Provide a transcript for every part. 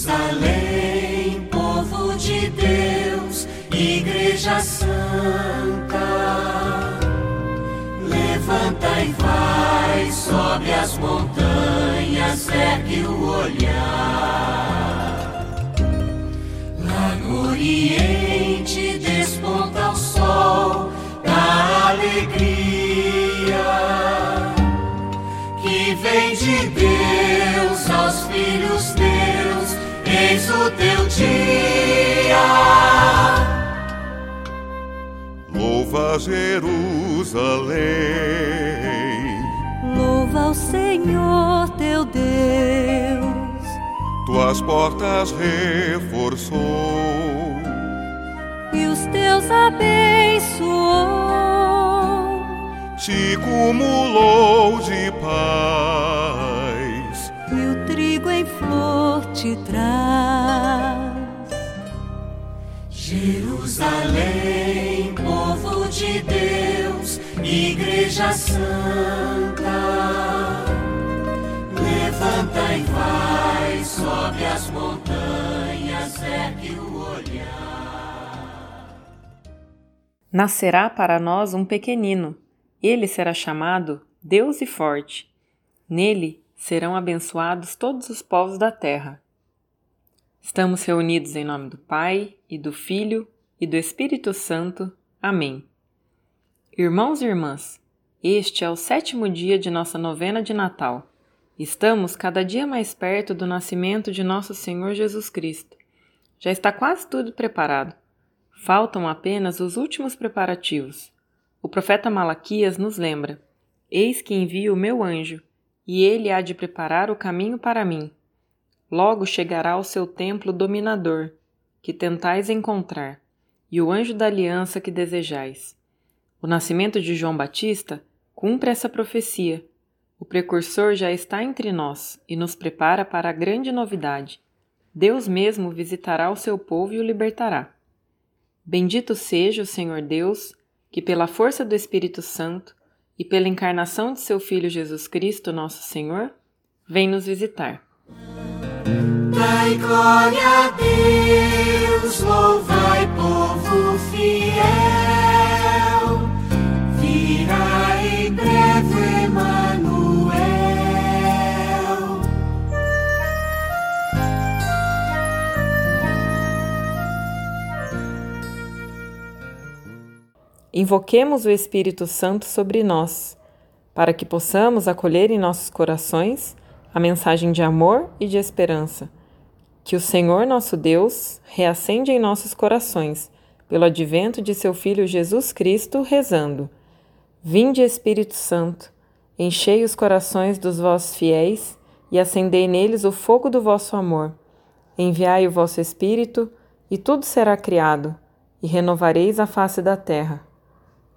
Jerusalém, povo de Deus, Igreja Santa, levanta e vai, sobe as montanhas, ergue o olhar. Lá no Oriente desponta o sol da alegria que vem de Deus Jerusalém, Louva o Senhor teu Deus, tuas portas reforçou, e os teus abençoou. te cumulou de paz. e o trigo em flor te traz. Jerusalém, Igreja Santa, levanta e vai, sobe as montanhas, ergue o olhar. Nascerá para nós um pequenino. Ele será chamado Deus e Forte. Nele serão abençoados todos os povos da terra. Estamos reunidos em nome do Pai, e do Filho, e do Espírito Santo. Amém. Irmãos e irmãs, este é o sétimo dia de nossa novena de Natal. Estamos cada dia mais perto do nascimento de nosso Senhor Jesus Cristo. Já está quase tudo preparado. Faltam apenas os últimos preparativos. O profeta Malaquias nos lembra: Eis que envio o meu anjo, e ele há de preparar o caminho para mim. Logo chegará ao seu templo dominador, que tentais encontrar, e o anjo da aliança que desejais. O nascimento de João Batista cumpre essa profecia. O precursor já está entre nós e nos prepara para a grande novidade. Deus mesmo visitará o seu povo e o libertará. Bendito seja o Senhor Deus, que pela força do Espírito Santo e pela encarnação de seu Filho Jesus Cristo, nosso Senhor, vem nos visitar. Dai glória a Deus, louvai povo Invoquemos o Espírito Santo sobre nós, para que possamos acolher em nossos corações a mensagem de amor e de esperança, que o Senhor nosso Deus reacende em nossos corações, pelo advento de seu Filho Jesus Cristo, rezando: Vinde, Espírito Santo, enchei os corações dos vossos fiéis e acendei neles o fogo do vosso amor. Enviai o vosso Espírito, e tudo será criado, e renovareis a face da terra.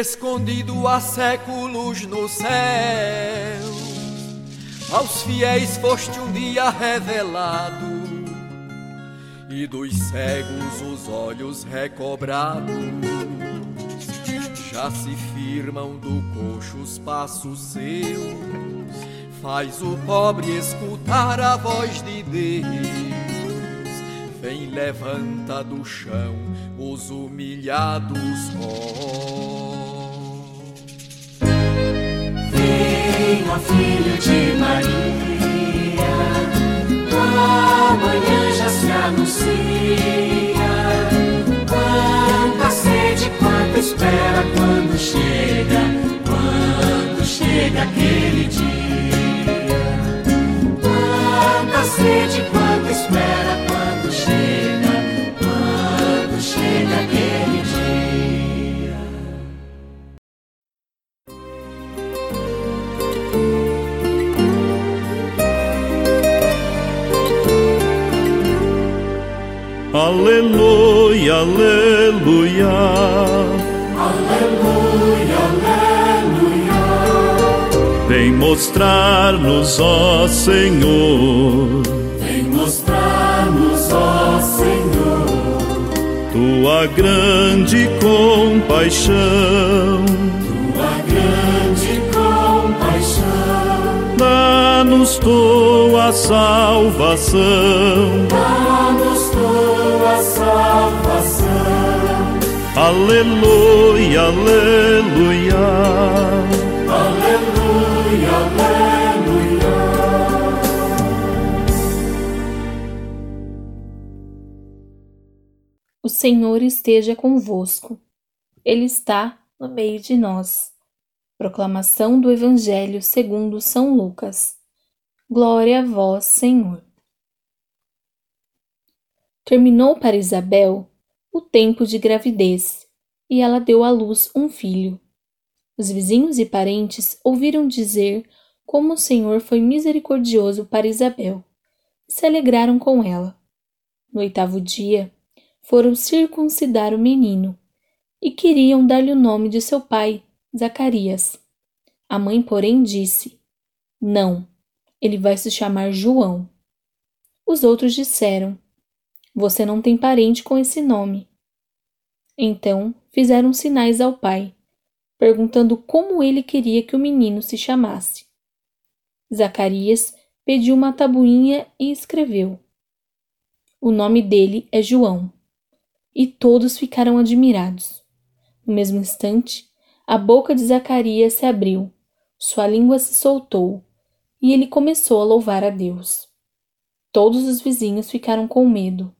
Escondido há séculos no céu. Aos fiéis foste um dia revelado, e dos cegos os olhos recobrados. Já se firmam do coxo os passos seus, faz o pobre escutar a voz de Deus. Vem, levanta do chão os humilhados, filho de Maria, amanhã já se anuncia. Quanta sede, quanta espera quando chega, quando chega aquele dia. Quanta sede, quanta Aleluia, aleluia. Aleluia, aleluia. Vem mostrar-nos, ó Senhor. Vem mostrar-nos, ó Senhor. Tua grande compaixão. Tua grande compaixão. Dá-nos tua salvação. Dá-nos tua salvação. Aleluia, aleluia. Aleluia, aleluia. O Senhor esteja convosco. Ele está no meio de nós. Proclamação do Evangelho segundo São Lucas. Glória a vós, Senhor. Terminou para Isabel o tempo de gravidez e ela deu à luz um filho. Os vizinhos e parentes ouviram dizer como o Senhor foi misericordioso para Isabel e se alegraram com ela. No oitavo dia, foram circuncidar o menino e queriam dar-lhe o nome de seu pai, Zacarias. A mãe, porém, disse: Não, ele vai se chamar João. Os outros disseram: Você não tem parente com esse nome. Então fizeram sinais ao pai, perguntando como ele queria que o menino se chamasse. Zacarias pediu uma tabuinha e escreveu: O nome dele é João. E todos ficaram admirados. No mesmo instante, a boca de Zacarias se abriu, sua língua se soltou e ele começou a louvar a Deus. Todos os vizinhos ficaram com medo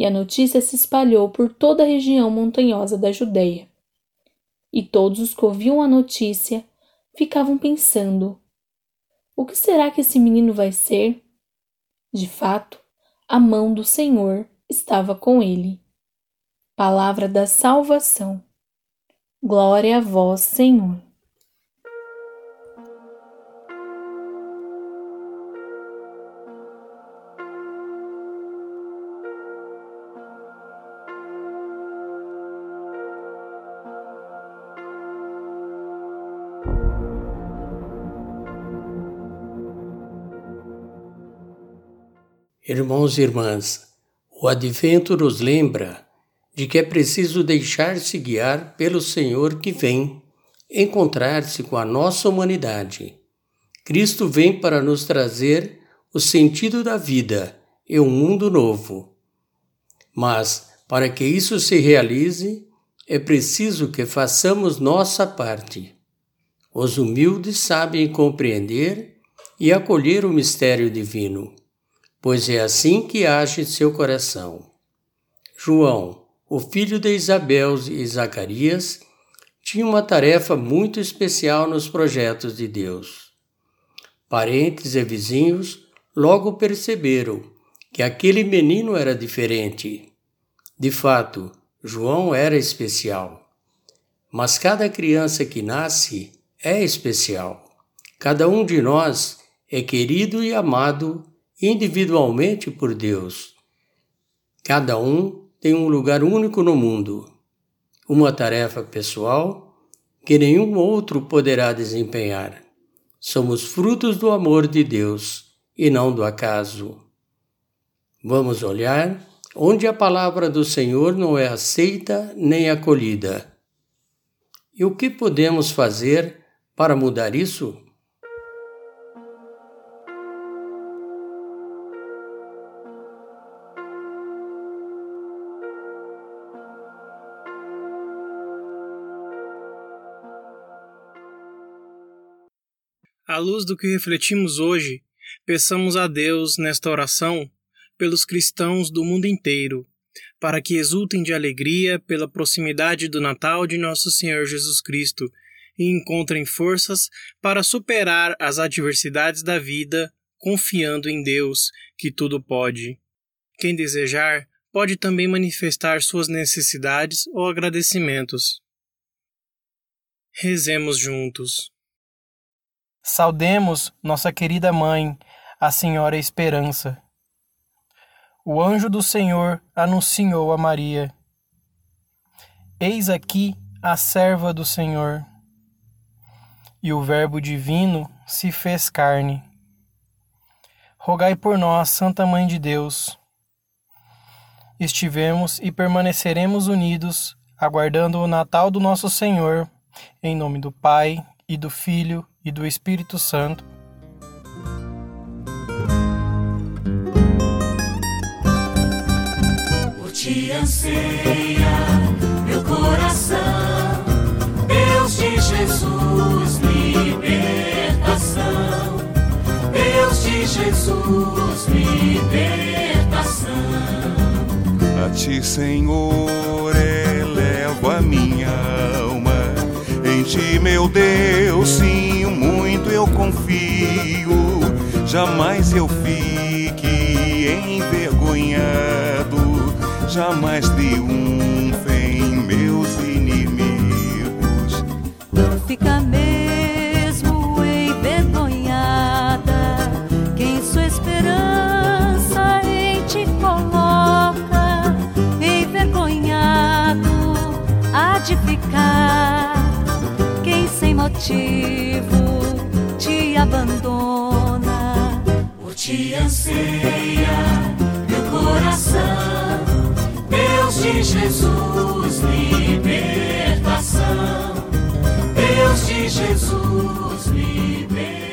e a notícia se espalhou por toda a região montanhosa da Judéia. E todos os que ouviam a notícia ficavam pensando: o que será que esse menino vai ser? De fato, a mão do Senhor estava com ele. Palavra da salvação. Glória a vós, Senhor. Irmãos e irmãs, o Advento nos lembra de que é preciso deixar-se guiar pelo Senhor que vem encontrar-se com a nossa humanidade. Cristo vem para nos trazer o sentido da vida e um mundo novo. Mas, para que isso se realize, é preciso que façamos nossa parte. Os humildes sabem compreender e acolher o mistério divino pois é assim que age seu coração. João, o filho de Isabel e Zacarias, tinha uma tarefa muito especial nos projetos de Deus. Parentes e vizinhos logo perceberam que aquele menino era diferente. De fato, João era especial. Mas cada criança que nasce é especial. Cada um de nós é querido e amado individualmente por Deus. Cada um tem um lugar único no mundo, uma tarefa pessoal que nenhum outro poderá desempenhar. Somos frutos do amor de Deus e não do acaso. Vamos olhar onde a palavra do Senhor não é aceita nem acolhida. E o que podemos fazer para mudar isso? Luz do que refletimos hoje, peçamos a Deus nesta oração pelos cristãos do mundo inteiro, para que exultem de alegria pela proximidade do Natal de nosso Senhor Jesus Cristo e encontrem forças para superar as adversidades da vida, confiando em Deus, que tudo pode. Quem desejar, pode também manifestar suas necessidades ou agradecimentos. Rezemos juntos. Saudemos nossa querida mãe, a Senhora Esperança. o anjo do Senhor anunciou a Maria: Eis aqui a serva do Senhor. E o Verbo divino se fez carne. Rogai por nós, Santa Mãe de Deus. Estivemos e permaneceremos unidos, aguardando o Natal do nosso Senhor, em nome do Pai, e do Filho, e do Espírito Santo. te anseia meu coração, Deus de Jesus, libertação, Deus de Jesus, libertação. A ti, Senhor, elevo a minha alma, ti, meu Deus, sim, muito eu confio, jamais eu fique envergonhado jamais triunfem meus inimigos. Não fica mesmo envergonhada quem sua esperança em te coloca. Envergonhado há de ficar motivo te abandona. Por te anseia meu coração de Jesus, libertação. Deus de Jesus, libertação.